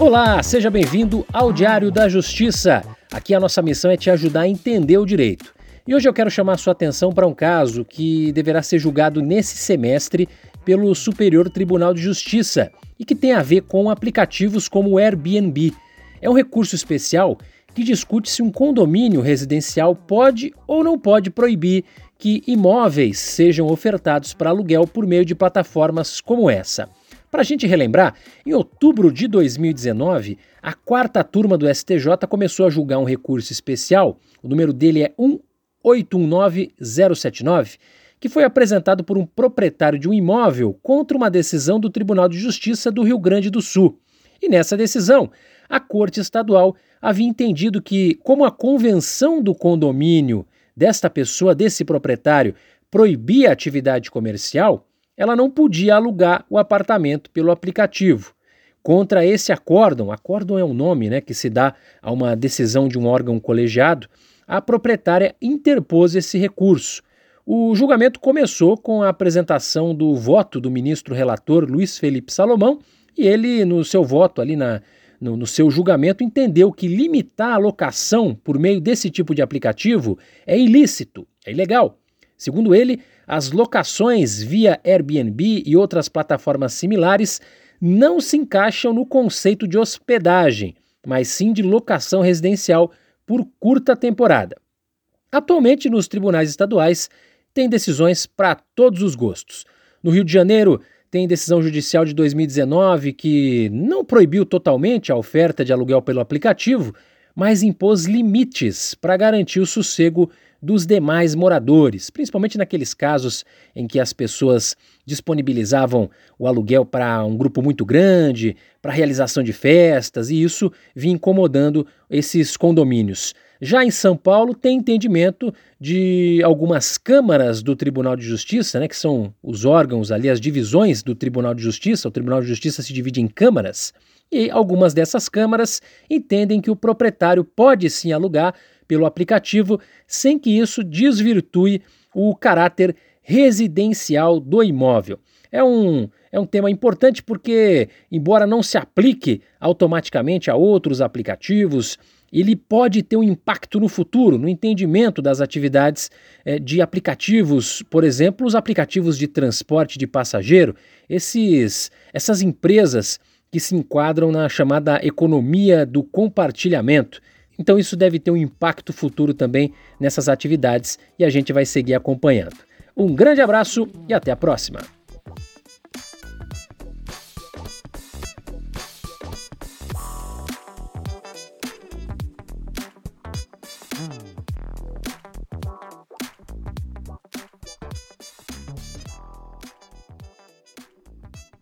Olá, seja bem-vindo ao Diário da Justiça. Aqui a nossa missão é te ajudar a entender o direito. E hoje eu quero chamar sua atenção para um caso que deverá ser julgado nesse semestre pelo Superior Tribunal de Justiça e que tem a ver com aplicativos como o Airbnb. É um recurso especial que discute se um condomínio residencial pode ou não pode proibir que imóveis sejam ofertados para aluguel por meio de plataformas como essa. Para a gente relembrar, em outubro de 2019, a quarta turma do STJ começou a julgar um recurso especial, o número dele é 1819-079, que foi apresentado por um proprietário de um imóvel contra uma decisão do Tribunal de Justiça do Rio Grande do Sul. E nessa decisão, a Corte Estadual havia entendido que, como a convenção do condomínio desta pessoa, desse proprietário, proibia a atividade comercial, ela não podia alugar o apartamento pelo aplicativo. Contra esse acórdão, acórdão é um nome né, que se dá a uma decisão de um órgão colegiado, a proprietária interpôs esse recurso. O julgamento começou com a apresentação do voto do ministro relator Luiz Felipe Salomão, e ele, no seu voto ali na, no, no, seu julgamento, entendeu que limitar a locação por meio desse tipo de aplicativo é ilícito, é ilegal. Segundo ele, as locações via Airbnb e outras plataformas similares não se encaixam no conceito de hospedagem, mas sim de locação residencial por curta temporada. Atualmente, nos tribunais estaduais, tem decisões para todos os gostos. No Rio de Janeiro, tem decisão judicial de 2019 que não proibiu totalmente a oferta de aluguel pelo aplicativo, mas impôs limites para garantir o sossego dos demais moradores, principalmente naqueles casos em que as pessoas disponibilizavam o aluguel para um grupo muito grande, para realização de festas, e isso vinha incomodando esses condomínios. Já em São Paulo, tem entendimento de algumas câmaras do Tribunal de Justiça, né, que são os órgãos ali, as divisões do Tribunal de Justiça. O Tribunal de Justiça se divide em câmaras, e algumas dessas câmaras entendem que o proprietário pode sim alugar pelo aplicativo, sem que isso desvirtue o caráter residencial do imóvel. É um, é um tema importante porque, embora não se aplique automaticamente a outros aplicativos, ele pode ter um impacto no futuro, no entendimento das atividades é, de aplicativos, por exemplo, os aplicativos de transporte de passageiro, esses, essas empresas que se enquadram na chamada economia do compartilhamento. Então, isso deve ter um impacto futuro também nessas atividades e a gente vai seguir acompanhando. Um grande abraço e até a próxima!